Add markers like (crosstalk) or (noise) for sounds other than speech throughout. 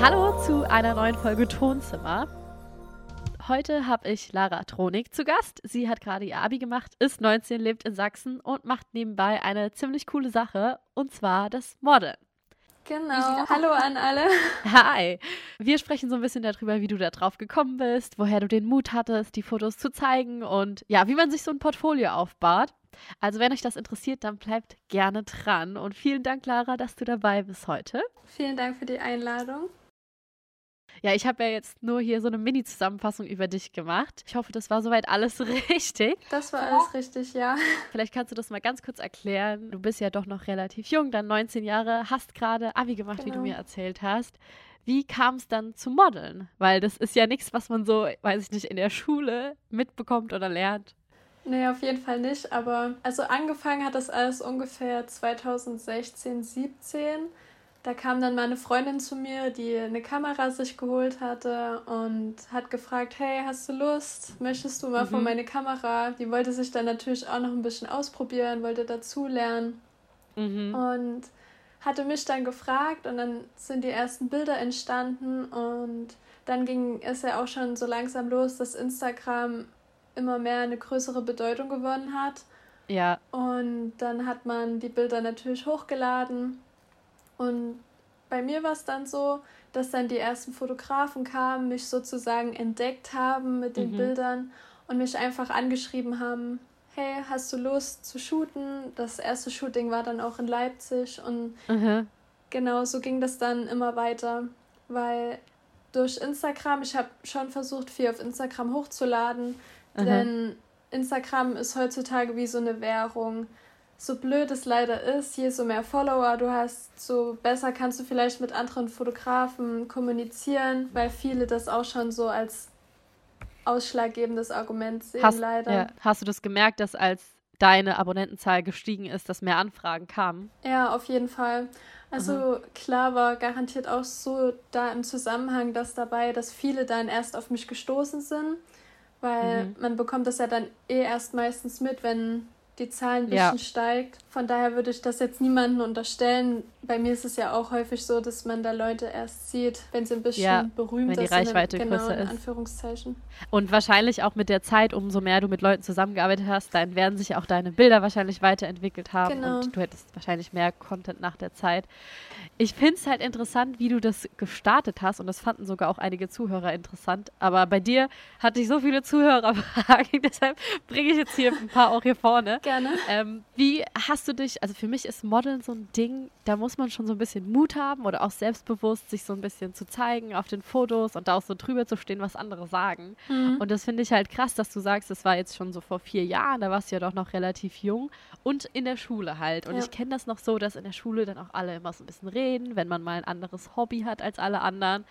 Hallo zu einer neuen Folge Tonzimmer. Heute habe ich Lara Tronik zu Gast. Sie hat gerade ihr Abi gemacht, ist 19, lebt in Sachsen und macht nebenbei eine ziemlich coole Sache, und zwar das Modeln. Genau. Hallo an alle. (laughs) Hi. Wir sprechen so ein bisschen darüber, wie du da drauf gekommen bist, woher du den Mut hattest, die Fotos zu zeigen und ja, wie man sich so ein Portfolio aufbaut. Also, wenn euch das interessiert, dann bleibt gerne dran. Und vielen Dank, Lara, dass du dabei bist heute. Vielen Dank für die Einladung. Ja, ich habe ja jetzt nur hier so eine Mini-Zusammenfassung über dich gemacht. Ich hoffe, das war soweit alles (laughs) richtig. Das war alles richtig, ja. (laughs) Vielleicht kannst du das mal ganz kurz erklären. Du bist ja doch noch relativ jung, dann 19 Jahre, hast gerade Abi gemacht, genau. wie du genau. mir erzählt hast. Wie kam es dann zu Modeln? Weil das ist ja nichts, was man so, weiß ich nicht, in der Schule mitbekommt oder lernt. Nee, auf jeden Fall nicht. Aber also angefangen hat das alles ungefähr 2016, 17 da kam dann meine Freundin zu mir, die eine Kamera sich geholt hatte und hat gefragt, hey, hast du Lust? Möchtest du mal mhm. vor meine Kamera? Die wollte sich dann natürlich auch noch ein bisschen ausprobieren, wollte dazulernen mhm. und hatte mich dann gefragt und dann sind die ersten Bilder entstanden und dann ging es ja auch schon so langsam los, dass Instagram immer mehr eine größere Bedeutung gewonnen hat. Ja. Und dann hat man die Bilder natürlich hochgeladen und bei mir war es dann so, dass dann die ersten Fotografen kamen, mich sozusagen entdeckt haben mit den mhm. Bildern und mich einfach angeschrieben haben, hey, hast du Lust zu shooten? Das erste Shooting war dann auch in Leipzig und mhm. genau so ging das dann immer weiter, weil durch Instagram, ich habe schon versucht, viel auf Instagram hochzuladen, mhm. denn Instagram ist heutzutage wie so eine Währung so blöd es leider ist, je so mehr Follower du hast, so besser kannst du vielleicht mit anderen Fotografen kommunizieren, weil viele das auch schon so als ausschlaggebendes Argument sehen, hast, leider. Ja. Hast du das gemerkt, dass als deine Abonnentenzahl gestiegen ist, dass mehr Anfragen kamen? Ja, auf jeden Fall. Also mhm. klar war garantiert auch so da im Zusammenhang das dabei, dass viele dann erst auf mich gestoßen sind, weil mhm. man bekommt das ja dann eh erst meistens mit, wenn die Zahl ein bisschen ja. steigt. Von daher würde ich das jetzt niemandem unterstellen. Bei mir ist es ja auch häufig so, dass man da Leute erst sieht, wenn sie ein bisschen ja, berühmt wenn die Reichweite sind. Genau, größer in Anführungszeichen. Und wahrscheinlich auch mit der Zeit, umso mehr du mit Leuten zusammengearbeitet hast, dann werden sich auch deine Bilder wahrscheinlich weiterentwickelt haben genau. und du hättest wahrscheinlich mehr Content nach der Zeit. Ich finde es halt interessant, wie du das gestartet hast und das fanden sogar auch einige Zuhörer interessant. Aber bei dir hatte ich so viele Zuhörerfragen, (laughs) deshalb bringe ich jetzt hier ein paar auch hier vorne. Gerne. Ähm, wie hast du dich, also für mich ist Modeln so ein Ding, da muss man schon so ein bisschen Mut haben oder auch selbstbewusst sich so ein bisschen zu zeigen auf den Fotos und da auch so drüber zu stehen, was andere sagen. Mhm. Und das finde ich halt krass, dass du sagst, das war jetzt schon so vor vier Jahren, da warst du ja doch noch relativ jung und in der Schule halt. Und ja. ich kenne das noch so, dass in der Schule dann auch alle immer so ein bisschen reden, wenn man mal ein anderes Hobby hat als alle anderen.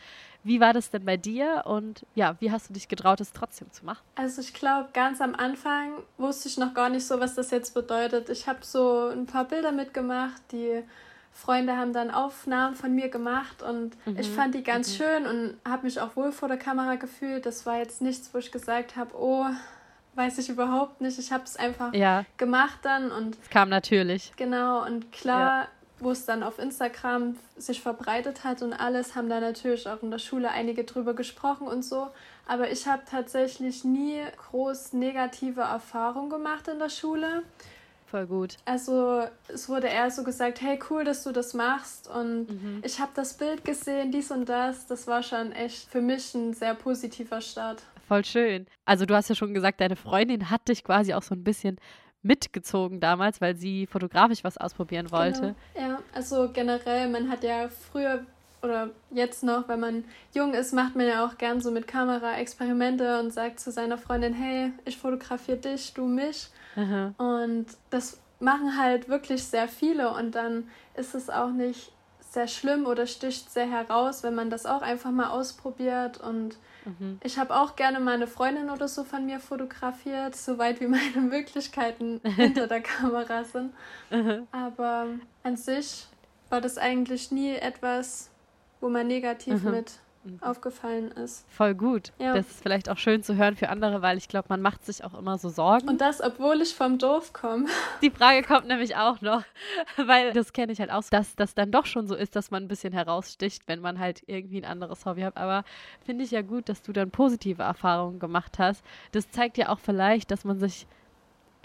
Wie war das denn bei dir und ja, wie hast du dich getraut, es trotzdem zu machen? Also ich glaube, ganz am Anfang wusste ich noch gar nicht so, was das jetzt bedeutet. Ich habe so ein paar Bilder mitgemacht, die Freunde haben dann Aufnahmen von mir gemacht und mhm. ich fand die ganz mhm. schön und habe mich auch wohl vor der Kamera gefühlt. Das war jetzt nichts, wo ich gesagt habe, oh, weiß ich überhaupt nicht. Ich habe es einfach ja. gemacht dann und es kam natürlich. Genau und klar, ja wo es dann auf Instagram sich verbreitet hat und alles, haben da natürlich auch in der Schule einige drüber gesprochen und so. Aber ich habe tatsächlich nie groß negative Erfahrungen gemacht in der Schule. Voll gut. Also es wurde eher so gesagt, hey cool, dass du das machst und mhm. ich habe das Bild gesehen, dies und das. Das war schon echt für mich ein sehr positiver Start. Voll schön. Also du hast ja schon gesagt, deine Freundin hat dich quasi auch so ein bisschen mitgezogen damals, weil sie fotografisch was ausprobieren wollte. Genau. Ja, also generell, man hat ja früher oder jetzt noch, wenn man jung ist, macht man ja auch gern so mit Kamera Experimente und sagt zu seiner Freundin, hey, ich fotografiere dich, du mich. Aha. Und das machen halt wirklich sehr viele und dann ist es auch nicht sehr schlimm oder sticht sehr heraus, wenn man das auch einfach mal ausprobiert und Mhm. Ich habe auch gerne meine Freundin oder so von mir fotografiert, soweit wie (laughs) meine Möglichkeiten hinter der Kamera sind. Mhm. Aber an sich war das eigentlich nie etwas, wo man negativ mhm. mit mhm. aufgefallen ist. Voll gut. Ja. Das ist vielleicht auch schön zu hören für andere, weil ich glaube, man macht sich auch immer so Sorgen. Und das, obwohl ich vom Dorf komme. (laughs) Die Frage kommt nämlich auch noch, (laughs) weil das kenne ich halt auch, dass das dann doch schon so ist, dass man ein bisschen heraussticht, wenn man halt irgendwie ein anderes Hobby hat. Aber finde ich ja gut, dass du dann positive Erfahrungen gemacht hast. Das zeigt ja auch vielleicht, dass man sich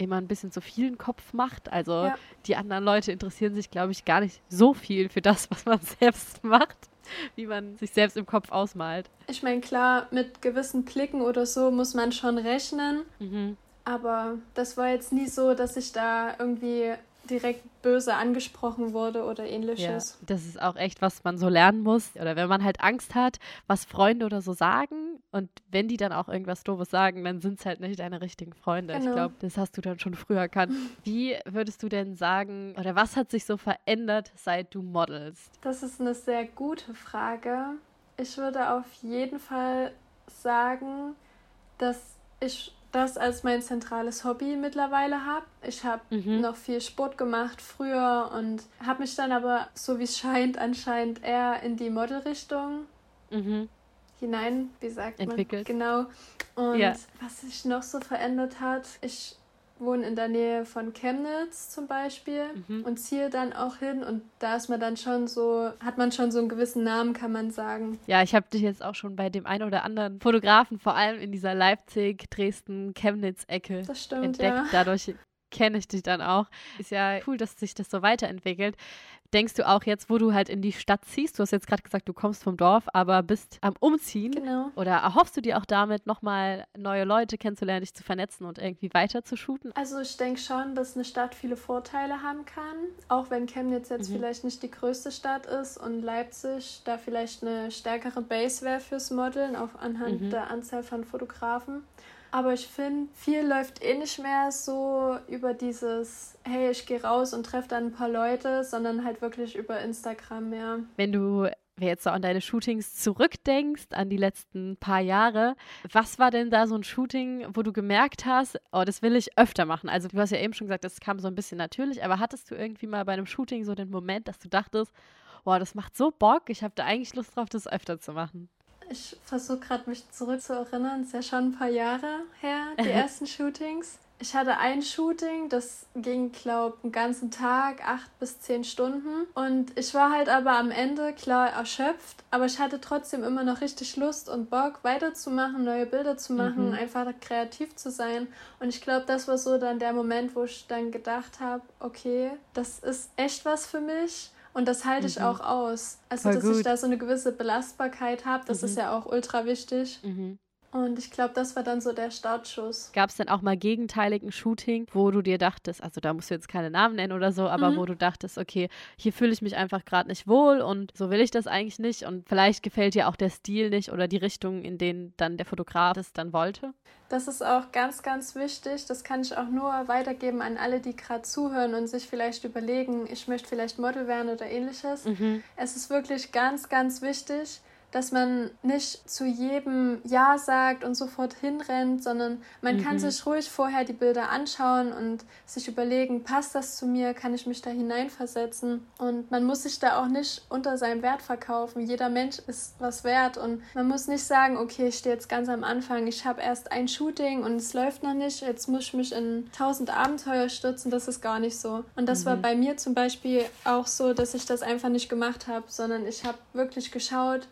immer ein bisschen zu viel Kopf macht. Also ja. die anderen Leute interessieren sich, glaube ich, gar nicht so viel für das, was man (laughs) selbst macht, (laughs) wie man sich selbst im Kopf ausmalt. Ich meine, klar, mit gewissen Blicken oder so muss man schon rechnen. Mhm. Aber das war jetzt nie so, dass ich da irgendwie direkt böse angesprochen wurde oder ähnliches. Ja, das ist auch echt, was man so lernen muss. Oder wenn man halt Angst hat, was Freunde oder so sagen und wenn die dann auch irgendwas Doofes sagen, dann sind es halt nicht deine richtigen Freunde. Genau. Ich glaube, das hast du dann schon früher erkannt. (laughs) Wie würdest du denn sagen, oder was hat sich so verändert, seit du modelst? Das ist eine sehr gute Frage. Ich würde auf jeden Fall sagen, dass ich das als mein zentrales Hobby mittlerweile habe. Ich habe mhm. noch viel Sport gemacht früher und habe mich dann aber, so wie es scheint, anscheinend eher in die Modelrichtung mhm. Hinein, wie sagt Entwickelt. man? Genau. Und ja. was sich noch so verändert hat, ich wohne in der Nähe von Chemnitz zum Beispiel mhm. und ziehe dann auch hin und da ist man dann schon so, hat man schon so einen gewissen Namen, kann man sagen. Ja, ich habe dich jetzt auch schon bei dem einen oder anderen Fotografen, vor allem in dieser Leipzig, Dresden, Chemnitz-Ecke entdeckt. Ja. Dadurch kenne ich dich dann auch. Ist ja cool, dass sich das so weiterentwickelt denkst du auch jetzt, wo du halt in die Stadt ziehst, du hast jetzt gerade gesagt, du kommst vom Dorf, aber bist am Umziehen. Genau. Oder erhoffst du dir auch damit, nochmal neue Leute kennenzulernen, dich zu vernetzen und irgendwie weiter zu shooten? Also ich denke schon, dass eine Stadt viele Vorteile haben kann, auch wenn Chemnitz jetzt mhm. vielleicht nicht die größte Stadt ist und Leipzig da vielleicht eine stärkere Base wäre fürs Modeln, auch anhand mhm. der Anzahl von Fotografen. Aber ich finde, viel läuft eh nicht mehr so über dieses, hey, ich gehe raus und treffe dann ein paar Leute, sondern halt wirklich über Instagram mehr. Wenn du jetzt so an deine Shootings zurückdenkst, an die letzten paar Jahre, was war denn da so ein Shooting, wo du gemerkt hast, oh, das will ich öfter machen? Also du hast ja eben schon gesagt, das kam so ein bisschen natürlich, aber hattest du irgendwie mal bei einem Shooting so den Moment, dass du dachtest, boah, das macht so Bock, ich habe da eigentlich Lust drauf, das öfter zu machen? Ich versuche gerade mich zurückzuerinnern. Es ist ja schon ein paar Jahre her, die ersten Shootings. Ich hatte ein Shooting, das ging, glaube ich, einen ganzen Tag, acht bis zehn Stunden. Und ich war halt aber am Ende klar erschöpft, aber ich hatte trotzdem immer noch richtig Lust und Bock, weiterzumachen, neue Bilder zu machen, mhm. einfach kreativ zu sein. Und ich glaube, das war so dann der Moment, wo ich dann gedacht habe, okay, das ist echt was für mich. Und das halte ich mhm. auch aus. Also, Voll dass gut. ich da so eine gewisse Belastbarkeit habe, das mhm. ist ja auch ultra wichtig. Mhm. Und ich glaube, das war dann so der Startschuss. Gab es denn auch mal gegenteiligen Shooting, wo du dir dachtest, also da musst du jetzt keine Namen nennen oder so, aber mhm. wo du dachtest, okay, hier fühle ich mich einfach gerade nicht wohl und so will ich das eigentlich nicht und vielleicht gefällt dir auch der Stil nicht oder die Richtung, in denen dann der Fotograf es dann wollte? Das ist auch ganz, ganz wichtig. Das kann ich auch nur weitergeben an alle, die gerade zuhören und sich vielleicht überlegen, ich möchte vielleicht Model werden oder ähnliches. Mhm. Es ist wirklich ganz, ganz wichtig, dass man nicht zu jedem Ja sagt und sofort hinrennt, sondern man mhm. kann sich ruhig vorher die Bilder anschauen und sich überlegen, passt das zu mir, kann ich mich da hineinversetzen und man muss sich da auch nicht unter seinem Wert verkaufen. Jeder Mensch ist was wert und man muss nicht sagen, okay, ich stehe jetzt ganz am Anfang, ich habe erst ein Shooting und es läuft noch nicht, jetzt muss ich mich in tausend Abenteuer stürzen, das ist gar nicht so. Und das mhm. war bei mir zum Beispiel auch so, dass ich das einfach nicht gemacht habe, sondern ich habe wirklich geschaut,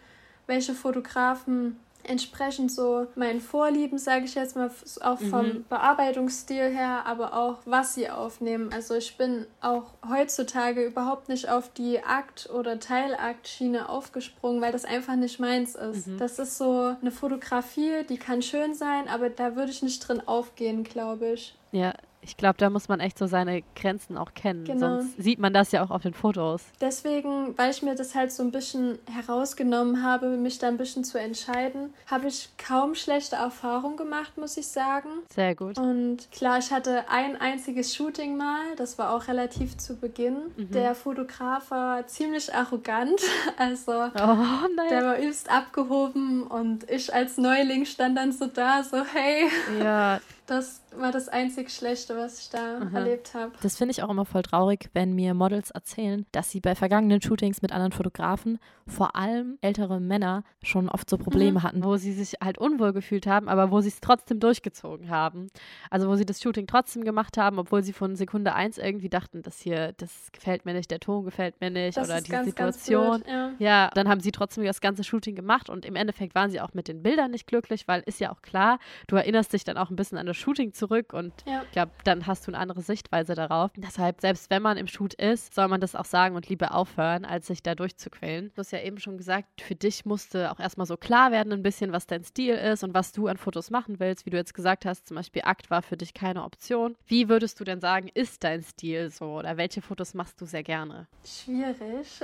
welche Fotografen entsprechend so meinen Vorlieben, sage ich jetzt mal, auch vom mhm. Bearbeitungsstil her, aber auch was sie aufnehmen. Also ich bin auch heutzutage überhaupt nicht auf die Akt- oder Teilakt-Schiene aufgesprungen, weil das einfach nicht meins ist. Mhm. Das ist so eine Fotografie, die kann schön sein, aber da würde ich nicht drin aufgehen, glaube ich. Ja, ich glaube, da muss man echt so seine Grenzen auch kennen. Genau. Sonst sieht man das ja auch auf den Fotos. Deswegen, weil ich mir das halt so ein bisschen herausgenommen habe, mich da ein bisschen zu entscheiden, habe ich kaum schlechte Erfahrungen gemacht, muss ich sagen. Sehr gut. Und klar, ich hatte ein einziges Shooting mal, das war auch relativ zu Beginn. Mhm. Der Fotograf war ziemlich arrogant, (laughs) also oh, der war übst abgehoben und ich als Neuling stand dann so da, so hey. Ja, (laughs) Das war das einzig Schlechte, was ich da mhm. erlebt habe. Das finde ich auch immer voll traurig, wenn mir Models erzählen, dass sie bei vergangenen Shootings mit anderen Fotografen, vor allem ältere Männer, schon oft so Probleme mhm. hatten, wo sie sich halt unwohl gefühlt haben, aber wo sie es trotzdem durchgezogen haben. Also wo sie das Shooting trotzdem gemacht haben, obwohl sie von Sekunde eins irgendwie dachten, das hier, das gefällt mir nicht, der Ton gefällt mir nicht das oder die ganz, Situation. Ganz blöd, ja. ja, dann haben sie trotzdem das ganze Shooting gemacht und im Endeffekt waren sie auch mit den Bildern nicht glücklich, weil ist ja auch klar, du erinnerst dich dann auch ein bisschen an das Shooting zurück und ja. ich glaube, dann hast du eine andere Sichtweise darauf. Deshalb, selbst wenn man im Shoot ist, soll man das auch sagen und lieber aufhören, als sich da durchzuquälen. Du hast ja eben schon gesagt, für dich musste auch erstmal so klar werden, ein bisschen, was dein Stil ist und was du an Fotos machen willst. Wie du jetzt gesagt hast, zum Beispiel Akt war für dich keine Option. Wie würdest du denn sagen, ist dein Stil so oder welche Fotos machst du sehr gerne? Schwierig,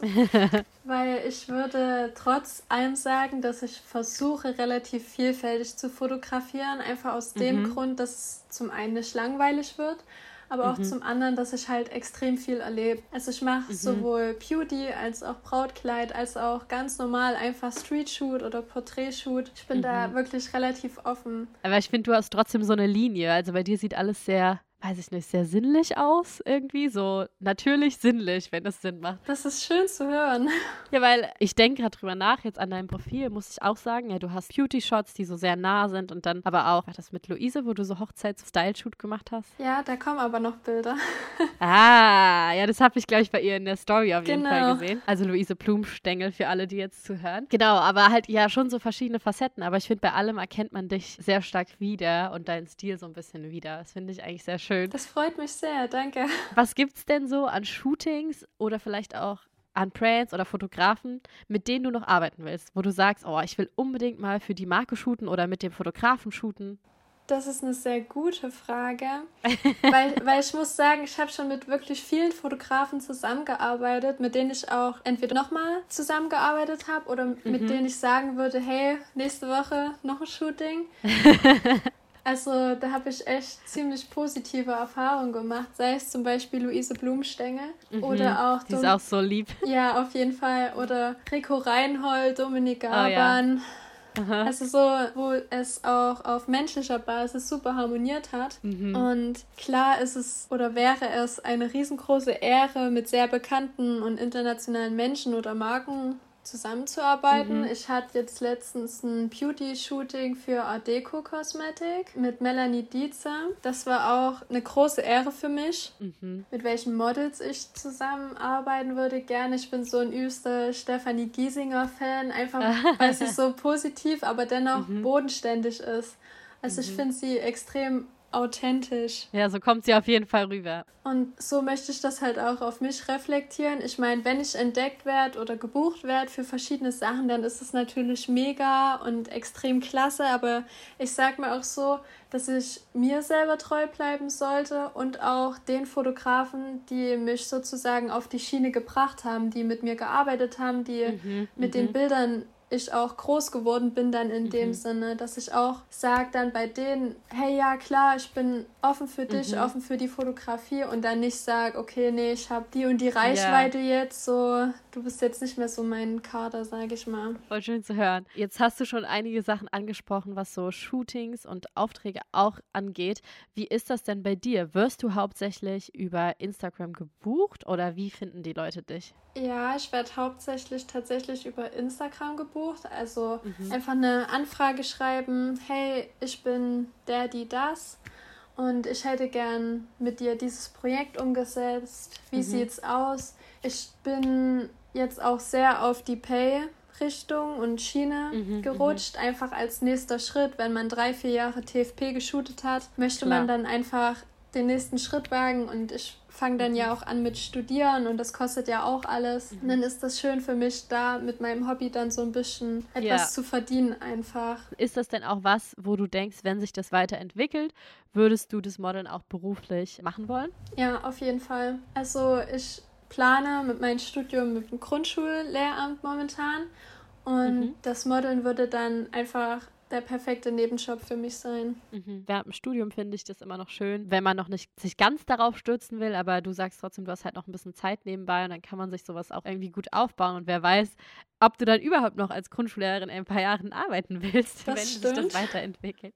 (laughs) weil ich würde trotz allem sagen, dass ich versuche, relativ vielfältig zu fotografieren, einfach aus mhm. dem Grund, dass es zum einen nicht langweilig wird, aber auch mhm. zum anderen, dass ich halt extrem viel erlebe. Also ich mache mhm. sowohl Beauty als auch Brautkleid, als auch ganz normal einfach Street-Shoot oder Portrait-Shoot. Ich bin da mhm. wirklich relativ offen. Aber ich finde, du hast trotzdem so eine Linie. Also bei dir sieht alles sehr weiß ich nicht, sehr sinnlich aus irgendwie. So natürlich sinnlich, wenn es Sinn macht. Das ist schön zu hören. (laughs) Ja, weil ich denke gerade drüber nach, jetzt an deinem Profil muss ich auch sagen, ja, du hast Beauty-Shots, die so sehr nah sind und dann aber auch das mit Luise, wo du so Hochzeits-Style-Shoot gemacht hast. Ja, da kommen aber noch Bilder. (laughs) ah, ja, das habe ich, glaube ich, bei ihr in der Story auf jeden genau. Fall gesehen. Also Luise Blumstängel für alle, die jetzt zuhören. Genau, aber halt ja schon so verschiedene Facetten. Aber ich finde, bei allem erkennt man dich sehr stark wieder und deinen Stil so ein bisschen wieder. Das finde ich eigentlich sehr schön schön. Das freut mich sehr, danke. Was gibt es denn so an Shootings oder vielleicht auch an Brands oder Fotografen, mit denen du noch arbeiten willst, wo du sagst, oh, ich will unbedingt mal für die Marke shooten oder mit dem Fotografen shooten? Das ist eine sehr gute Frage, (laughs) weil, weil ich muss sagen, ich habe schon mit wirklich vielen Fotografen zusammengearbeitet, mit denen ich auch entweder nochmal zusammengearbeitet habe oder mhm. mit denen ich sagen würde, hey, nächste Woche noch ein Shooting. (laughs) Also da habe ich echt ziemlich positive Erfahrungen gemacht, sei es zum Beispiel Luise Blumstängel mhm. oder auch... Die ist auch so lieb. Ja, auf jeden Fall. Oder Rico Reinhold, Dominik Gaban. Oh, ja. Also so, wo es auch auf menschlicher Basis super harmoniert hat. Mhm. Und klar ist es oder wäre es eine riesengroße Ehre, mit sehr bekannten und internationalen Menschen oder Marken zusammenzuarbeiten. Mhm. Ich hatte jetzt letztens ein Beauty-Shooting für Adeco Cosmetic mit Melanie Dietzer. Das war auch eine große Ehre für mich, mhm. mit welchen Models ich zusammenarbeiten würde. Gerne. Ich bin so ein übster Stefanie Giesinger-Fan, einfach (laughs) weil sie so positiv, aber dennoch mhm. bodenständig ist. Also ich mhm. finde sie extrem authentisch. Ja, so kommt sie auf jeden Fall rüber. Und so möchte ich das halt auch auf mich reflektieren. Ich meine, wenn ich entdeckt werde oder gebucht werde für verschiedene Sachen, dann ist es natürlich mega und extrem klasse. Aber ich sag mir auch so, dass ich mir selber treu bleiben sollte und auch den Fotografen, die mich sozusagen auf die Schiene gebracht haben, die mit mir gearbeitet haben, die mhm, mit den mhm. Bildern ich auch groß geworden bin dann in mhm. dem Sinne, dass ich auch sage dann bei denen, hey ja klar, ich bin offen für dich, mhm. offen für die Fotografie und dann nicht sage, okay, nee, ich habe die und die Reichweite ja. jetzt, so du bist jetzt nicht mehr so mein Kader, sage ich mal. Voll schön zu hören. Jetzt hast du schon einige Sachen angesprochen, was so Shootings und Aufträge auch angeht. Wie ist das denn bei dir? Wirst du hauptsächlich über Instagram gebucht oder wie finden die Leute dich? Ja, ich werde hauptsächlich tatsächlich über Instagram gebucht. Also mhm. einfach eine Anfrage schreiben, hey, ich bin der, die das. Und ich hätte gern mit dir dieses Projekt umgesetzt. Wie mhm. sieht's aus? Ich bin jetzt auch sehr auf die Pay-Richtung und Schiene mhm, mhm, gerutscht. Einfach als nächster Schritt, wenn man drei, vier Jahre TFP geshootet hat, möchte Klar. man dann einfach den nächsten Schritt wagen und ich fange dann ja auch an mit Studieren und das kostet ja auch alles. Mhm. Und dann ist das schön für mich, da mit meinem Hobby dann so ein bisschen etwas ja. zu verdienen einfach. Ist das denn auch was, wo du denkst, wenn sich das weiterentwickelt, würdest du das Modeln auch beruflich machen wollen? Ja, auf jeden Fall. Also ich plane mit meinem Studium mit dem Grundschullehramt momentan und mhm. das Modeln würde dann einfach der perfekte Nebenjob für mich sein. Mhm. Während dem Studium finde ich das immer noch schön, wenn man noch nicht sich ganz darauf stürzen will, aber du sagst trotzdem, du hast halt noch ein bisschen Zeit nebenbei und dann kann man sich sowas auch irgendwie gut aufbauen und wer weiß, ob du dann überhaupt noch als Grundschullehrerin in ein paar Jahren arbeiten (laughs) willst, das wenn stimmt. sich das weiterentwickelt.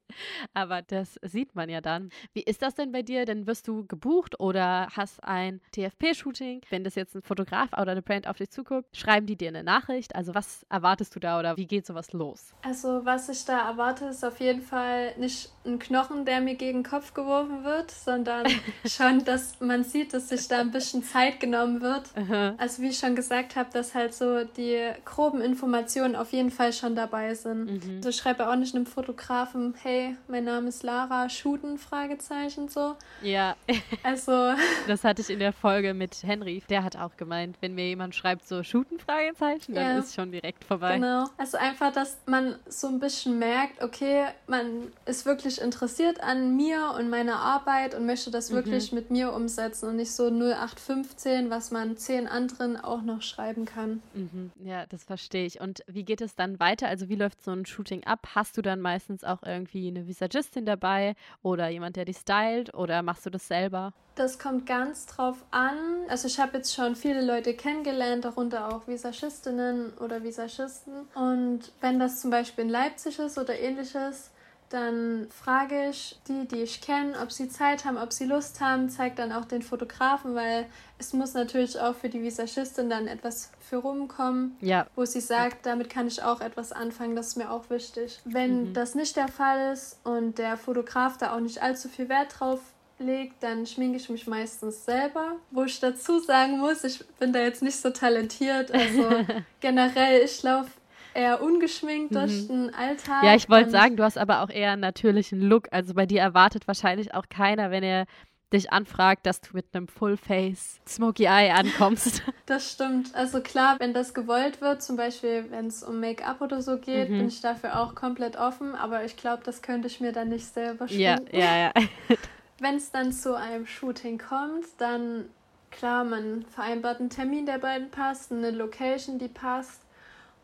Aber das sieht man ja dann. Wie ist das denn bei dir? Dann wirst du gebucht oder hast ein TFP-Shooting? Wenn das jetzt ein Fotograf oder eine Brand auf dich zuguckt, schreiben die dir eine Nachricht? Also was erwartest du da oder wie geht sowas los? Also was ich da erwarte, ist auf jeden Fall nicht ein Knochen, der mir gegen den Kopf geworfen wird, sondern (laughs) schon, dass man sieht, dass sich da ein bisschen Zeit genommen wird. Also wie ich schon gesagt habe, dass halt so die groben Informationen auf jeden Fall schon dabei sind. Mhm. Also ich schreibe auch nicht einem Fotografen, hey, mein Name ist Lara, shooten, Fragezeichen so. Ja. (laughs) Also. (laughs) das hatte ich in der Folge mit Henry, der hat auch gemeint, wenn mir jemand schreibt so shooten, Fragezeichen, dann ja. ist schon direkt vorbei. Genau. Also einfach, dass man so ein bisschen merkt, okay, man ist wirklich interessiert an mir und meiner Arbeit und möchte das mhm. wirklich mit mir umsetzen und nicht so 0815, was man zehn anderen auch noch schreiben kann. Mhm. Ja, das verstehe ich. Und wie geht es dann weiter? Also wie läuft so ein Shooting ab? Hast du dann meistens auch irgendwie eine Visagistin dabei oder jemand, der dich stylt oder machst du das selber? Das kommt ganz drauf an. Also ich habe jetzt schon viele Leute kennengelernt, darunter auch Visagistinnen oder Visagisten. Und wenn das zum Beispiel in Leipzig ist oder ähnliches, dann frage ich die, die ich kenne, ob sie Zeit haben, ob sie Lust haben, zeige dann auch den Fotografen, weil es muss natürlich auch für die Visagistin dann etwas für rumkommen, ja. wo sie sagt, damit kann ich auch etwas anfangen, das ist mir auch wichtig. Wenn mhm. das nicht der Fall ist und der Fotograf da auch nicht allzu viel Wert drauf legt, dann schminke ich mich meistens selber. Wo ich dazu sagen muss, ich bin da jetzt nicht so talentiert. Also (laughs) generell, ich laufe eher ungeschminkt mhm. durch den Alltag. Ja, ich wollte sagen, du hast aber auch eher einen natürlichen Look. Also bei dir erwartet wahrscheinlich auch keiner, wenn er dich anfragt, dass du mit einem Full-Face Smoky Eye ankommst. (laughs) (laughs) Das stimmt. Also klar, wenn das gewollt wird, zum Beispiel wenn es um Make-up oder so geht, mhm. bin ich dafür auch komplett offen. Aber ich glaube, das könnte ich mir dann nicht selber schminken. Ja, ja, ja. Wenn es dann zu einem Shooting kommt, dann klar, man vereinbart einen Termin, der beiden passt, eine Location, die passt.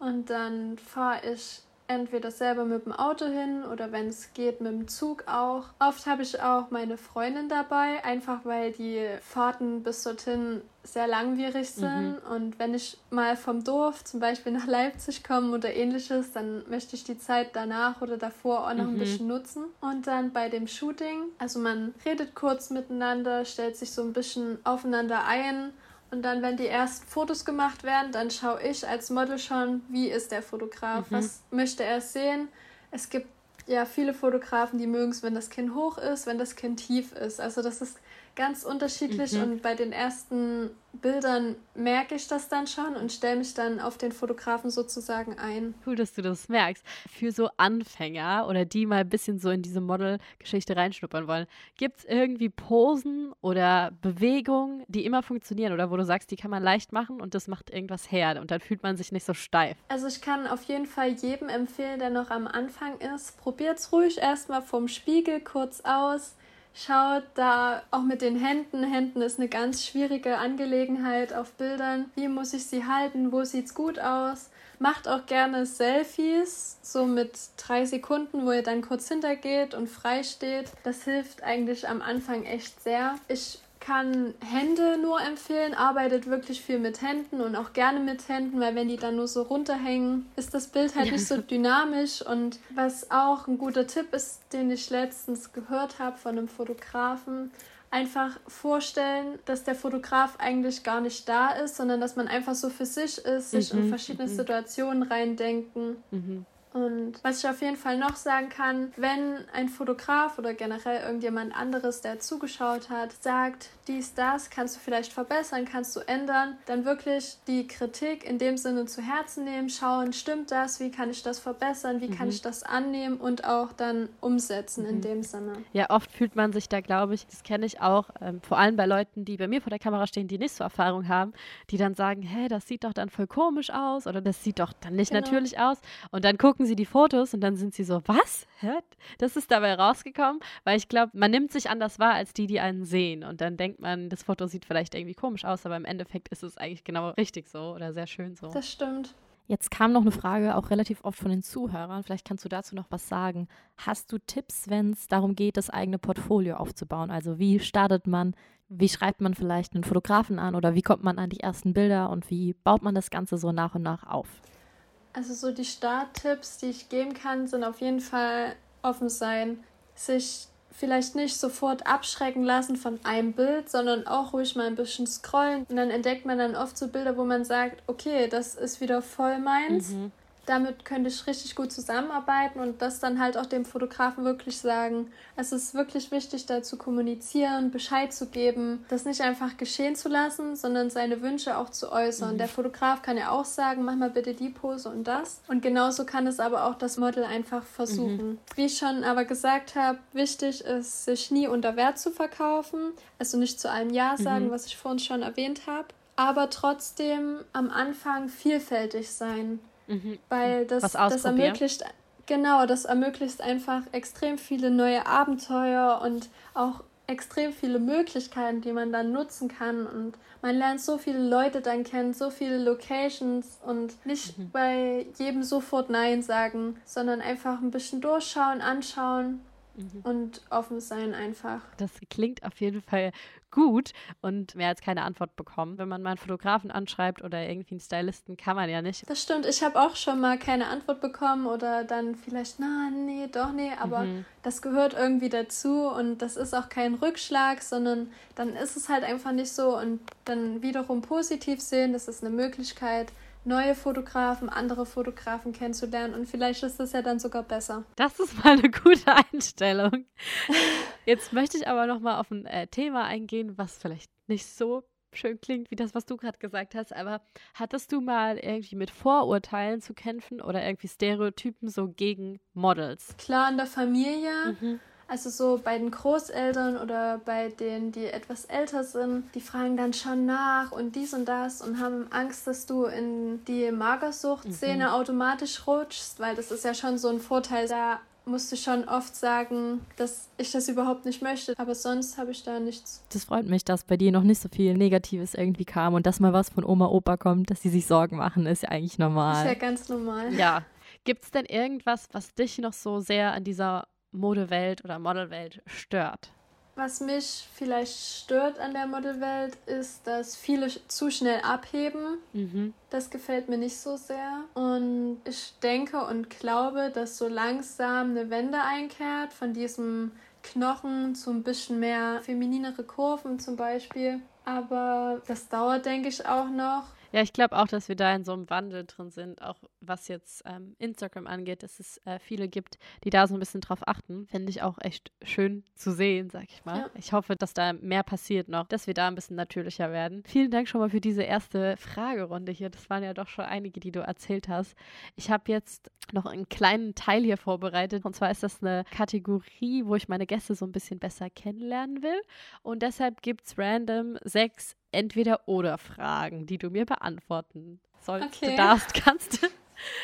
Und dann fahre ich entweder selber mit dem Auto hin oder wenn es geht mit dem Zug auch. Oft habe ich auch meine Freundin dabei, einfach weil die Fahrten bis dorthin sehr langwierig sind. Mhm. Und wenn ich mal vom Dorf zum Beispiel nach Leipzig komme oder ähnliches, dann möchte ich die Zeit danach oder davor auch noch mhm. ein bisschen nutzen. Und dann bei dem Shooting, also man redet kurz miteinander, stellt sich so ein bisschen aufeinander ein und dann, wenn die ersten Fotos gemacht werden, dann schaue ich als Model schon, wie ist der Fotograf, mhm. was möchte er sehen. Es gibt ja viele Fotografen, die mögen es, wenn das Kinn hoch ist, wenn das Kinn tief ist. Also das ist ganz unterschiedlich mhm. und bei den ersten Bildern merke ich das dann schon und stelle mich dann auf den Fotografen sozusagen ein. Cool, dass du das merkst. Für so Anfänger oder die mal ein bisschen so in diese Model-Geschichte reinschnuppern wollen, gibt es irgendwie Posen oder Bewegungen, die immer funktionieren oder wo du sagst, die kann man leicht machen und das macht irgendwas her und dann fühlt man sich nicht so steif? Also ich kann auf jeden Fall jedem empfehlen, der noch am Anfang ist, probiert es ruhig erstmal vom Spiegel kurz aus schaut da auch mit den Händen. Händen ist eine ganz schwierige Angelegenheit auf Bildern. Wie muss ich sie halten? Wo sieht's gut aus? Macht auch gerne Selfies, so mit drei Sekunden, wo ihr dann kurz hintergeht und frei steht. Das hilft eigentlich am Anfang echt sehr. Ich kann Hände nur empfehlen, arbeitet wirklich viel mit Händen und auch gerne mit Händen, weil wenn die dann nur so runterhängen, ist das Bild halt nicht so dynamisch. Und was auch ein guter Tipp ist, den ich letztens gehört habe von einem Fotografen, einfach vorstellen, dass der Fotograf eigentlich gar nicht da ist, sondern dass man einfach so für sich ist, sich mhm. in verschiedene mhm. Situationen reindenken. Und was ich auf jeden Fall noch sagen kann, wenn ein Fotograf oder generell irgendjemand anderes, der zugeschaut hat, sagt, dies, das kannst du vielleicht verbessern, kannst du ändern, dann wirklich die Kritik in dem Sinne zu Herzen nehmen, schauen, stimmt das, wie kann ich das verbessern, wie mhm. kann ich das annehmen und auch dann umsetzen mhm. in dem Sinne. Ja, oft fühlt man sich da, glaube ich, das kenne ich auch, ähm, vor allem bei Leuten, die bei mir vor der Kamera stehen, die nicht so Erfahrung haben, die dann sagen, hä, das sieht doch dann voll komisch aus oder das sieht doch dann nicht genau. natürlich aus und dann gucken sie die Fotos und dann sind sie so, was? Hä? Das ist dabei rausgekommen, weil ich glaube, man nimmt sich anders wahr als die, die einen sehen und dann denkt man, das Foto sieht vielleicht irgendwie komisch aus, aber im Endeffekt ist es eigentlich genau richtig so oder sehr schön so. Das stimmt. Jetzt kam noch eine Frage auch relativ oft von den Zuhörern. Vielleicht kannst du dazu noch was sagen. Hast du Tipps, wenn es darum geht, das eigene Portfolio aufzubauen? Also wie startet man? Wie schreibt man vielleicht einen Fotografen an oder wie kommt man an die ersten Bilder und wie baut man das Ganze so nach und nach auf? Also so die Starttipps, die ich geben kann, sind auf jeden Fall offen sein, sich vielleicht nicht sofort abschrecken lassen von einem Bild, sondern auch ruhig mal ein bisschen scrollen. Und dann entdeckt man dann oft so Bilder, wo man sagt, okay, das ist wieder voll meins. Mhm damit könnte ich richtig gut zusammenarbeiten und das dann halt auch dem Fotografen wirklich sagen. Es ist wirklich wichtig, da zu kommunizieren, Bescheid zu geben, das nicht einfach geschehen zu lassen, sondern seine Wünsche auch zu äußern. Mhm. Der Fotograf kann ja auch sagen, mach mal bitte die Pose und das. Und genauso kann es aber auch das Model einfach versuchen. Mhm. Wie ich schon aber gesagt habe, wichtig ist, sich nie unter Wert zu verkaufen, also nicht zu allem Ja sagen, mhm. was ich vorhin schon erwähnt habe aber trotzdem am Anfang vielfältig sein. Mhm. Weil das, das ermöglicht, genau, das ermöglicht einfach extrem viele neue Abenteuer und auch extrem viele Möglichkeiten, die man dann nutzen kann. Und man lernt so viele Leute dann kennen, so viele Locations und nicht mhm. bei jedem sofort Nein sagen, sondern einfach ein bisschen durchschauen, anschauen mhm. und offen sein einfach. Das klingt auf jeden Fall gut und mehr als keine Antwort bekommen. Wenn man mal einen Fotografen anschreibt oder irgendwie einen Stylisten, kann man ja nicht. Das stimmt. Ich habe auch schon mal keine Antwort bekommen oder dann vielleicht, na, nee, doch, nee, aber mhm. das gehört irgendwie dazu und das ist auch kein Rückschlag, sondern dann ist es halt einfach nicht so und dann wiederum positiv sehen, das ist eine Möglichkeit neue Fotografen, andere Fotografen kennenzulernen und vielleicht ist das ja dann sogar besser. Das ist mal eine gute Einstellung. Jetzt möchte ich aber noch mal auf ein äh, Thema eingehen, was vielleicht nicht so schön klingt wie das, was du gerade gesagt hast, aber hattest du mal irgendwie mit Vorurteilen zu kämpfen oder irgendwie Stereotypen so gegen Models? Klar, in der Familie. Mhm. Also so bei den Großeltern oder bei denen, die etwas älter sind, die fragen dann schon nach und dies und das und haben Angst, dass du in die Magersucht-Szene mhm. automatisch rutschst, weil das ist ja schon so ein Vorteil. Da musste schon oft sagen, dass ich das überhaupt nicht möchte. Aber sonst habe ich da nichts. Das freut mich, dass bei dir noch nicht so viel Negatives irgendwie kam und dass mal was von Oma, Opa kommt, dass sie sich Sorgen machen, ist ja eigentlich normal. Ist ja ganz normal. Ja. Gibt es denn irgendwas, was dich noch so sehr an dieser Modewelt oder Modelwelt stört? Was mich vielleicht stört an der Modelwelt ist, dass viele zu schnell abheben. Mhm. Das gefällt mir nicht so sehr. Und ich denke und glaube, dass so langsam eine Wende einkehrt von diesem Knochen zu ein bisschen mehr femininere Kurven zum Beispiel. Aber das dauert, denke ich, auch noch. Ja, ich glaube auch, dass wir da in so einem Wandel drin sind, auch was jetzt ähm, Instagram angeht, dass es äh, viele gibt, die da so ein bisschen drauf achten. Finde ich auch echt schön zu sehen, sag ich mal. Ja. Ich hoffe, dass da mehr passiert noch, dass wir da ein bisschen natürlicher werden. Vielen Dank schon mal für diese erste Fragerunde hier. Das waren ja doch schon einige, die du erzählt hast. Ich habe jetzt noch einen kleinen Teil hier vorbereitet. Und zwar ist das eine Kategorie, wo ich meine Gäste so ein bisschen besser kennenlernen will. Und deshalb gibt es random sechs Entweder-Oder-Fragen, die du mir beantworten sollst. Okay. Du darfst, (laughs) kannst.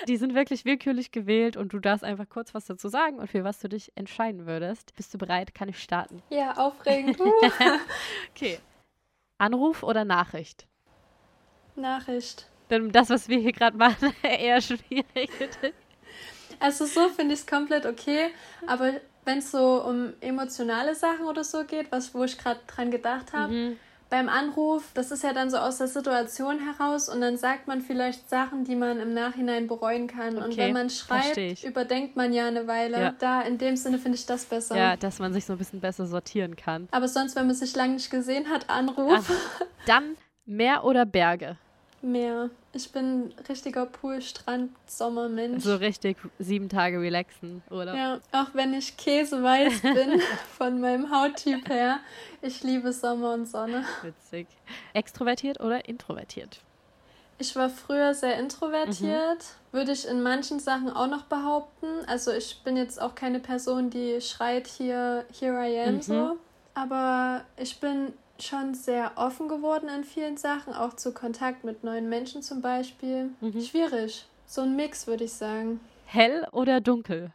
Die sind wirklich willkürlich gewählt und du darfst einfach kurz was dazu sagen und für was du dich entscheiden würdest. Bist du bereit? Kann ich starten? Ja, aufregend. (laughs) okay. Anruf oder Nachricht? Nachricht. Denn das, was wir hier gerade machen, (laughs) eher schwierig. Also so finde ich es komplett okay, aber wenn es so um emotionale Sachen oder so geht, was wo ich gerade dran gedacht habe, mhm beim Anruf, das ist ja dann so aus der Situation heraus und dann sagt man vielleicht Sachen, die man im Nachhinein bereuen kann. Okay, und wenn man schreibt, überdenkt man ja eine Weile. Ja. Da in dem Sinne finde ich das besser. Ja, dass man sich so ein bisschen besser sortieren kann. Aber sonst, wenn man sich lange nicht gesehen hat, Anruf. Ach, dann Meer oder Berge? (laughs) Meer. Ich bin richtiger Pool, Strand, Sommermensch. So richtig sieben Tage relaxen, oder? Ja, auch wenn ich käseweiß (laughs) bin von meinem Hauttyp her. Ich liebe Sommer und Sonne. Witzig. Extrovertiert oder introvertiert? Ich war früher sehr introvertiert, mhm. würde ich in manchen Sachen auch noch behaupten. Also ich bin jetzt auch keine Person, die schreit hier, here I am mhm. so. Aber ich bin schon sehr offen geworden in vielen Sachen, auch zu Kontakt mit neuen Menschen zum Beispiel. Mhm. Schwierig. So ein Mix, würde ich sagen. Hell oder dunkel?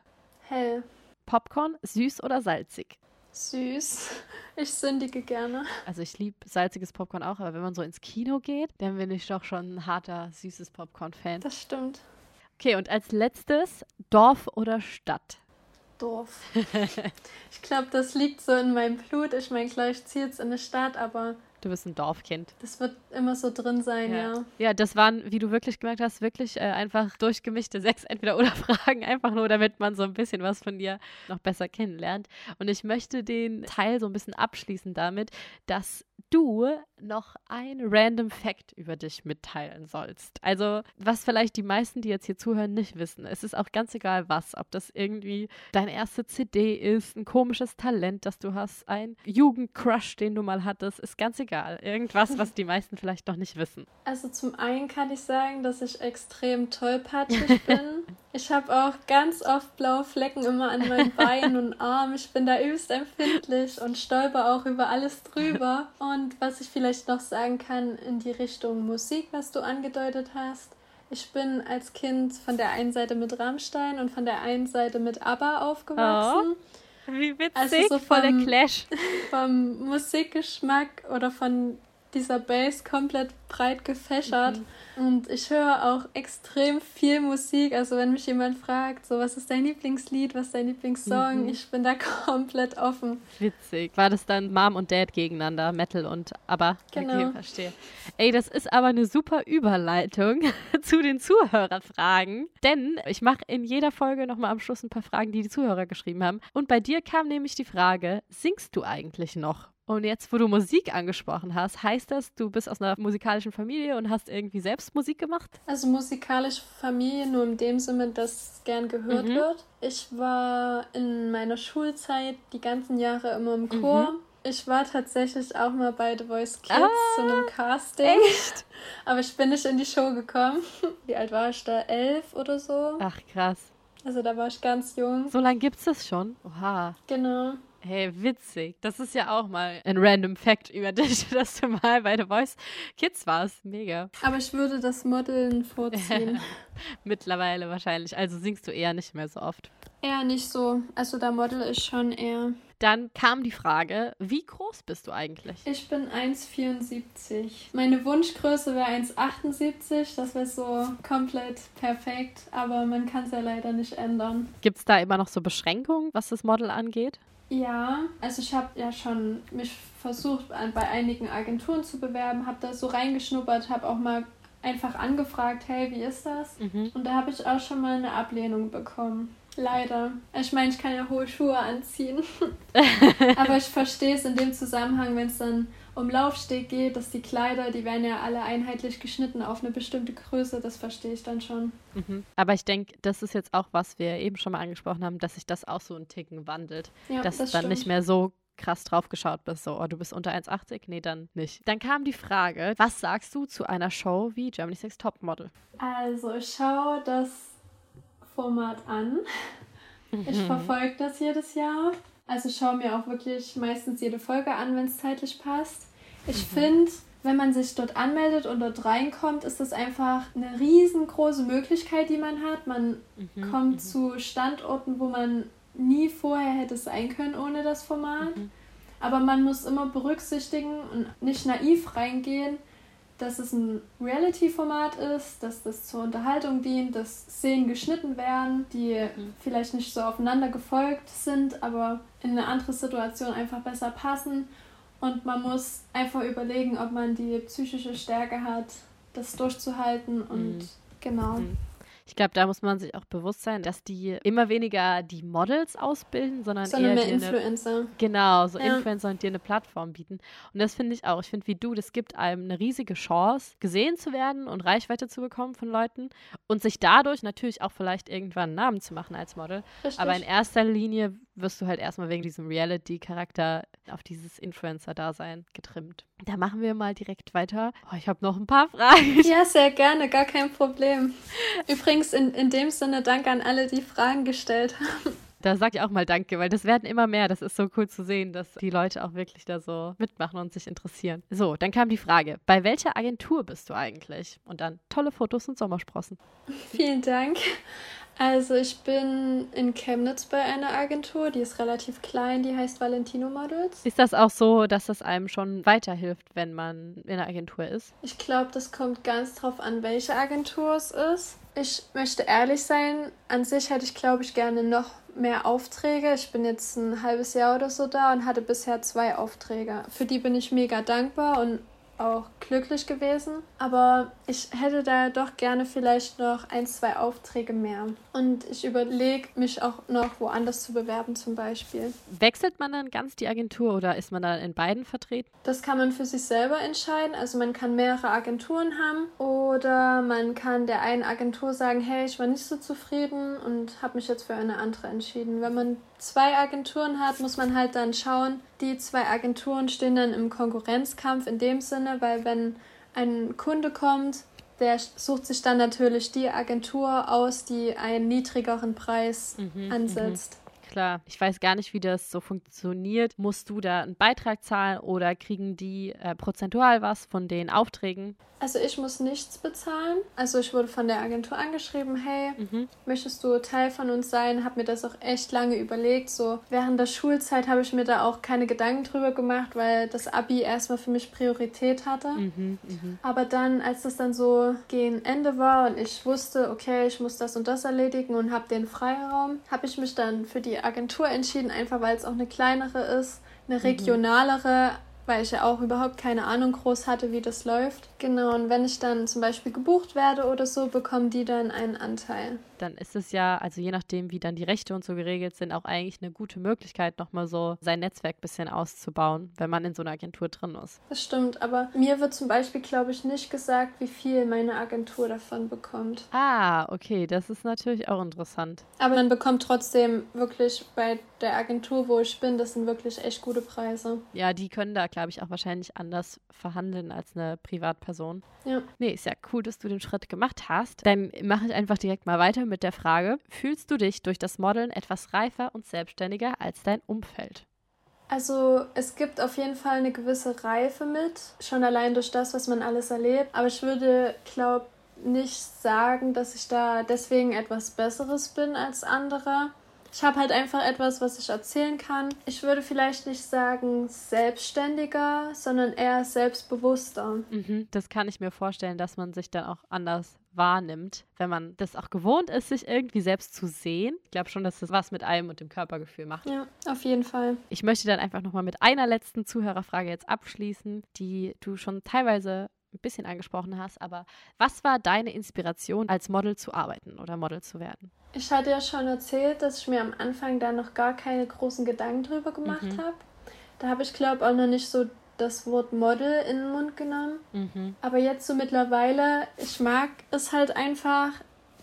Hell. Popcorn, süß oder salzig? Süß. (laughs) Ich sündige gerne. Also ich liebe salziges Popcorn auch, aber wenn man so ins Kino geht, dann bin ich doch schon ein harter, süßes Popcorn-Fan. Das stimmt. Okay, und als letztes Dorf oder Stadt? Dorf. (laughs) ich glaube, das liegt so in meinem Blut. Ich meine, klar, ich ziehe jetzt in eine Stadt, aber Du bist ein Dorfkind. Das wird immer so drin sein, ja. Ja, ja das waren, wie du wirklich gemerkt hast, wirklich äh, einfach durchgemischte (laughs) sechs Entweder-Oder-Fragen, einfach nur, damit man so ein bisschen was von dir noch besser kennenlernt. Und ich möchte den Teil so ein bisschen abschließen damit, dass du noch ein random Fact über dich mitteilen sollst. Also, was vielleicht die meisten, die jetzt hier zuhören, nicht wissen. Es ist auch ganz egal, was. Ob das irgendwie deine erste CD ist, ein komisches Talent, das du hast, ein Jugendcrush, den du mal hattest, ist ganz egal. Irgendwas, was die meisten vielleicht noch nicht wissen. Also, zum einen kann ich sagen, dass ich extrem tollpatschig (laughs) bin. Ich habe auch ganz oft blaue Flecken immer an meinen Beinen und Armen. Ich bin da übelst empfindlich und stolper auch über alles drüber. Und (laughs) was ich vielleicht noch sagen kann in die Richtung Musik, was du angedeutet hast. Ich bin als Kind von der einen Seite mit Rammstein und von der einen Seite mit ABBA aufgewachsen. Oh, wie witzig, also so vom, voll der Clash. (laughs) Vom Musikgeschmack oder von dieser Bass komplett breit gefächert. Mhm. Und ich höre auch extrem viel Musik. Also wenn mich jemand fragt, so was ist dein Lieblingslied, was ist dein Lieblingssong, mhm. ich bin da (laughs) komplett offen. Witzig. War das dann Mom und Dad gegeneinander, Metal und aber genau. Okay, verstehe. Ey, das ist aber eine super Überleitung (laughs) zu den Zuhörerfragen. Denn ich mache in jeder Folge nochmal am Schluss ein paar Fragen, die die Zuhörer geschrieben haben. Und bei dir kam nämlich die Frage, singst du eigentlich noch? Und jetzt, wo du Musik angesprochen hast, heißt das, du bist aus einer musikalischen Familie und hast irgendwie selbst Musik gemacht? Also musikalische Familie nur in dem Sinne, dass gern gehört mhm. wird. Ich war in meiner Schulzeit die ganzen Jahre immer im Chor. Mhm. Ich war tatsächlich auch mal bei The Voice Kids ah, zu einem Casting. Echt? (laughs) Aber ich bin nicht in die Show gekommen. (laughs) Wie alt war ich da? Elf oder so? Ach, krass. Also da war ich ganz jung. So lange gibt es das schon? Oha. Genau. Hey, witzig. Das ist ja auch mal ein random Fact über (laughs) dich, dass du mal bei The Voice Kids warst. Mega. Aber ich würde das Modeln vorziehen. (laughs) Mittlerweile wahrscheinlich. Also singst du eher nicht mehr so oft. Eher nicht so. Also der Model ist schon eher. Dann kam die Frage, wie groß bist du eigentlich? Ich bin 1,74. Meine Wunschgröße wäre 1,78. Das wäre so komplett perfekt, aber man kann es ja leider nicht ändern. Gibt es da immer noch so Beschränkungen, was das Model angeht? Ja, also ich habe ja schon mich versucht, bei einigen Agenturen zu bewerben, habe da so reingeschnuppert, habe auch mal einfach angefragt, hey, wie ist das? Mhm. Und da habe ich auch schon mal eine Ablehnung bekommen. Leider. Ich meine, ich kann ja hohe Schuhe anziehen. (laughs) Aber ich verstehe es in dem Zusammenhang, wenn es dann um Laufsteg geht, dass die Kleider, die werden ja alle einheitlich geschnitten auf eine bestimmte Größe, das verstehe ich dann schon. Mhm. Aber ich denke, das ist jetzt auch, was wir eben schon mal angesprochen haben, dass sich das auch so ein Ticken wandelt. Ja, dass das dann stimmt. nicht mehr so krass drauf geschaut bist, so, oh, du bist unter 1,80? Nee, dann nicht. Dann kam die Frage, was sagst du zu einer Show wie Germany's Next Topmodel? Also, ich schaue das Format an. (laughs) Ich verfolge das jedes Jahr. Also schaue mir auch wirklich meistens jede Folge an, wenn es zeitlich passt. Ich mhm. finde, wenn man sich dort anmeldet und dort reinkommt, ist das einfach eine riesengroße Möglichkeit, die man hat. Man mhm. kommt mhm. zu Standorten, wo man nie vorher hätte sein können ohne das Format. Mhm. Aber man muss immer berücksichtigen und nicht naiv reingehen, dass es ein Reality-Format ist, dass das zur Unterhaltung dient, dass Szenen geschnitten werden, die mhm. vielleicht nicht so aufeinander gefolgt sind, aber in eine andere Situation einfach besser passen und man muss einfach überlegen, ob man die psychische Stärke hat, das durchzuhalten und mhm. genau. Mhm. Ich glaube, da muss man sich auch bewusst sein, dass die immer weniger die Models ausbilden, sondern, sondern eher mehr Influencer. Eine, genau, so ja. Influencer und dir eine Plattform bieten. Und das finde ich auch. Ich finde, wie du, das gibt einem eine riesige Chance, gesehen zu werden und Reichweite zu bekommen von Leuten und sich dadurch natürlich auch vielleicht irgendwann einen Namen zu machen als Model. Richtig. Aber in erster Linie wirst du halt erstmal wegen diesem Reality-Charakter auf dieses Influencer-Dasein getrimmt. Da machen wir mal direkt weiter. Oh, ich habe noch ein paar Fragen. Ja, sehr gerne, gar kein Problem. Übrigens, in, in dem Sinne, danke an alle, die Fragen gestellt haben. Da sag ich auch mal Danke, weil das werden immer mehr. Das ist so cool zu sehen, dass die Leute auch wirklich da so mitmachen und sich interessieren. So, dann kam die Frage: Bei welcher Agentur bist du eigentlich? Und dann tolle Fotos und Sommersprossen. Vielen Dank. Also ich bin in Chemnitz bei einer Agentur, die ist relativ klein, die heißt Valentino Models. Ist das auch so, dass das einem schon weiterhilft, wenn man in einer Agentur ist? Ich glaube, das kommt ganz drauf an, welche Agentur es ist. Ich möchte ehrlich sein, an sich hätte ich, glaube ich, gerne noch mehr Aufträge. Ich bin jetzt ein halbes Jahr oder so da und hatte bisher zwei Aufträge. Für die bin ich mega dankbar und auch glücklich gewesen. Aber ich hätte da doch gerne vielleicht noch ein, zwei Aufträge mehr. Und ich überlege, mich auch noch woanders zu bewerben zum Beispiel. Wechselt man dann ganz die Agentur oder ist man dann in beiden vertreten? Das kann man für sich selber entscheiden. Also man kann mehrere Agenturen haben oder man kann der einen Agentur sagen, hey, ich war nicht so zufrieden und habe mich jetzt für eine andere entschieden. Wenn man zwei Agenturen hat, muss man halt dann schauen, die zwei Agenturen stehen dann im Konkurrenzkampf in dem Sinne, weil wenn ein Kunde kommt, der sucht sich dann natürlich die Agentur aus, die einen niedrigeren Preis mhm, mhm. Klar, ich weiß gar nicht, wie das so funktioniert. Musst du da einen Beitrag zahlen oder kriegen die äh, prozentual was von den Aufträgen? Also ich muss nichts bezahlen. Also ich wurde von der Agentur angeschrieben, hey, mhm. möchtest du Teil von uns sein? Hab mir das auch echt lange überlegt. So während der Schulzeit habe ich mir da auch keine Gedanken drüber gemacht, weil das Abi erstmal für mich Priorität hatte. Mhm, mh. Aber dann, als das dann so gegen Ende war und ich wusste, okay, ich muss das und das erledigen und habe den Freiraum, habe ich mich dann für die Agentur entschieden, einfach weil es auch eine kleinere ist, eine mhm. regionalere, weil ich ja auch überhaupt keine Ahnung groß hatte, wie das läuft. Genau, und wenn ich dann zum Beispiel gebucht werde oder so, bekommen die dann einen Anteil dann ist es ja, also je nachdem, wie dann die Rechte und so geregelt sind, auch eigentlich eine gute Möglichkeit, nochmal so sein Netzwerk ein bisschen auszubauen, wenn man in so einer Agentur drin ist. Das stimmt, aber mir wird zum Beispiel, glaube ich, nicht gesagt, wie viel meine Agentur davon bekommt. Ah, okay, das ist natürlich auch interessant. Aber man bekommt trotzdem wirklich bei der Agentur, wo ich bin, das sind wirklich echt gute Preise. Ja, die können da, glaube ich, auch wahrscheinlich anders verhandeln als eine Privatperson. Ja. Nee, ist ja cool, dass du den Schritt gemacht hast. Dann mache ich einfach direkt mal weiter mit der Frage, fühlst du dich durch das Modeln etwas reifer und selbstständiger als dein Umfeld? Also es gibt auf jeden Fall eine gewisse Reife mit, schon allein durch das, was man alles erlebt. Aber ich würde, glaube nicht sagen, dass ich da deswegen etwas Besseres bin als andere. Ich habe halt einfach etwas, was ich erzählen kann. Ich würde vielleicht nicht sagen selbstständiger, sondern eher selbstbewusster. Mhm, das kann ich mir vorstellen, dass man sich dann auch anders wahrnimmt, wenn man das auch gewohnt ist, sich irgendwie selbst zu sehen. Ich glaube schon, dass das was mit einem und dem Körpergefühl macht. Ja, auf jeden Fall. Ich möchte dann einfach nochmal mit einer letzten Zuhörerfrage jetzt abschließen, die du schon teilweise ein bisschen angesprochen hast, aber was war deine Inspiration, als Model zu arbeiten oder Model zu werden? Ich hatte ja schon erzählt, dass ich mir am Anfang da noch gar keine großen Gedanken drüber gemacht mhm. habe. Da habe ich, glaube auch noch nicht so das Wort Model in den Mund genommen. Mhm. Aber jetzt so mittlerweile, ich mag es halt einfach,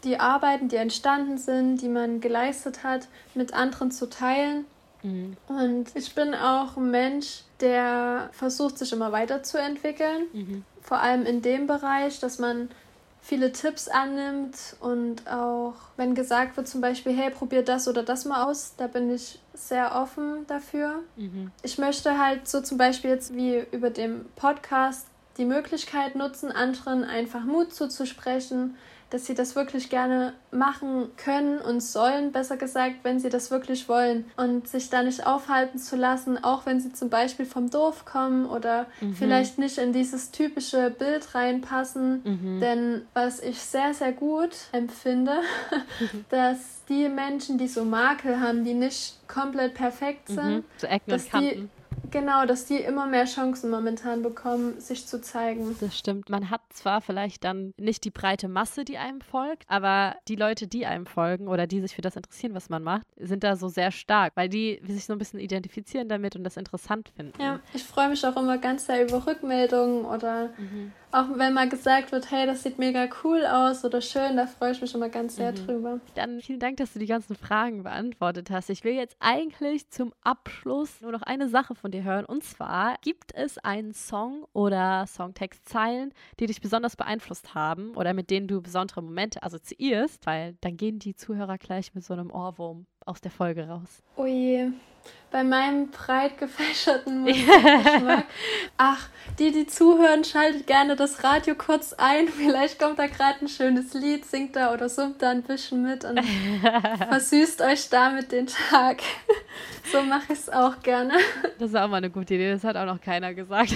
die Arbeiten, die entstanden sind, die man geleistet hat, mit anderen zu teilen. Mhm. Und ich bin auch ein Mensch, der versucht, sich immer weiterzuentwickeln. Mhm. Vor allem in dem Bereich, dass man viele Tipps annimmt und auch wenn gesagt wird zum Beispiel, hey, probier das oder das mal aus, da bin ich sehr offen dafür. Mhm. Ich möchte halt so zum Beispiel jetzt wie über den Podcast die Möglichkeit nutzen, anderen einfach Mut zuzusprechen, dass sie das wirklich gerne machen können und sollen, besser gesagt, wenn sie das wirklich wollen und sich da nicht aufhalten zu lassen, auch wenn sie zum Beispiel vom Dorf kommen oder mhm. vielleicht nicht in dieses typische Bild reinpassen. Mhm. Denn was ich sehr, sehr gut empfinde, (laughs) dass die Menschen, die so Makel haben, die nicht komplett perfekt mhm. sind, mhm. so Ecken dass und Kanten. Genau, dass die immer mehr Chancen momentan bekommen, sich zu zeigen. Das stimmt. Man hat zwar vielleicht dann nicht die breite Masse, die einem folgt, aber die Leute, die einem folgen oder die sich für das interessieren, was man macht, sind da so sehr stark, weil die sich so ein bisschen identifizieren damit und das interessant finden. Ja, ich freue mich auch immer ganz sehr über Rückmeldungen oder mhm. Auch wenn mal gesagt wird, hey, das sieht mega cool aus oder schön, da freue ich mich immer ganz sehr mhm. drüber. Dann vielen Dank, dass du die ganzen Fragen beantwortet hast. Ich will jetzt eigentlich zum Abschluss nur noch eine Sache von dir hören. Und zwar, gibt es einen Song oder Songtextzeilen, die dich besonders beeinflusst haben oder mit denen du besondere Momente assoziierst? Weil dann gehen die Zuhörer gleich mit so einem Ohrwurm aus der Folge raus. Oh je. Bei meinem breit gefächerten Musikgeschmack. Ach, die, die zuhören, schaltet gerne das Radio kurz ein. Vielleicht kommt da gerade ein schönes Lied, singt da oder summt da ein bisschen mit und (laughs) versüßt euch damit den Tag. so mache ich es auch gerne. Das ist auch mal eine gute Idee, das hat auch noch keiner gesagt.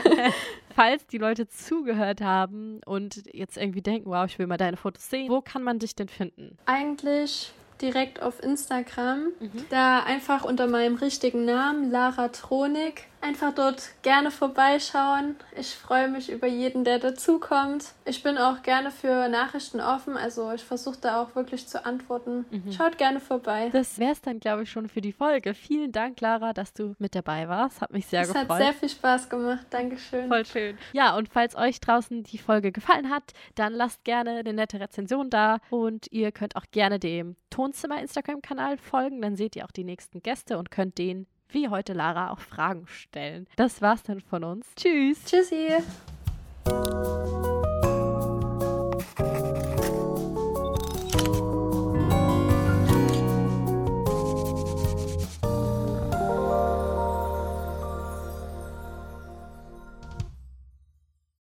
(laughs) Falls die Leute zugehört haben und jetzt irgendwie denken, wow, ich will mal deine Fotos sehen, wo kann man dich denn finden? Eigentlich direkt auf Instagram. Mhm. Da einfach unter meinem richtigen Namen, Lara Tronik. Einfach dort gerne vorbeischauen. Ich freue mich über jeden, der dazukommt. Ich bin auch gerne für Nachrichten offen, also ich versuche da auch wirklich zu antworten. Mhm. Schaut gerne vorbei. Das wäre es dann, glaube ich, schon für die Folge. Vielen Dank, Lara, dass du mit dabei warst. Hat mich sehr das gefreut. Es hat sehr viel Spaß gemacht. Dankeschön. Voll schön. Ja, und falls euch draußen die Folge gefallen hat, dann lasst gerne eine nette Rezension da und ihr könnt auch gerne dem Tonzimmer Instagram-Kanal folgen. Dann seht ihr auch die nächsten Gäste und könnt den wie heute Lara auch Fragen stellen. Das war's dann von uns. Tschüss. Tschüssi.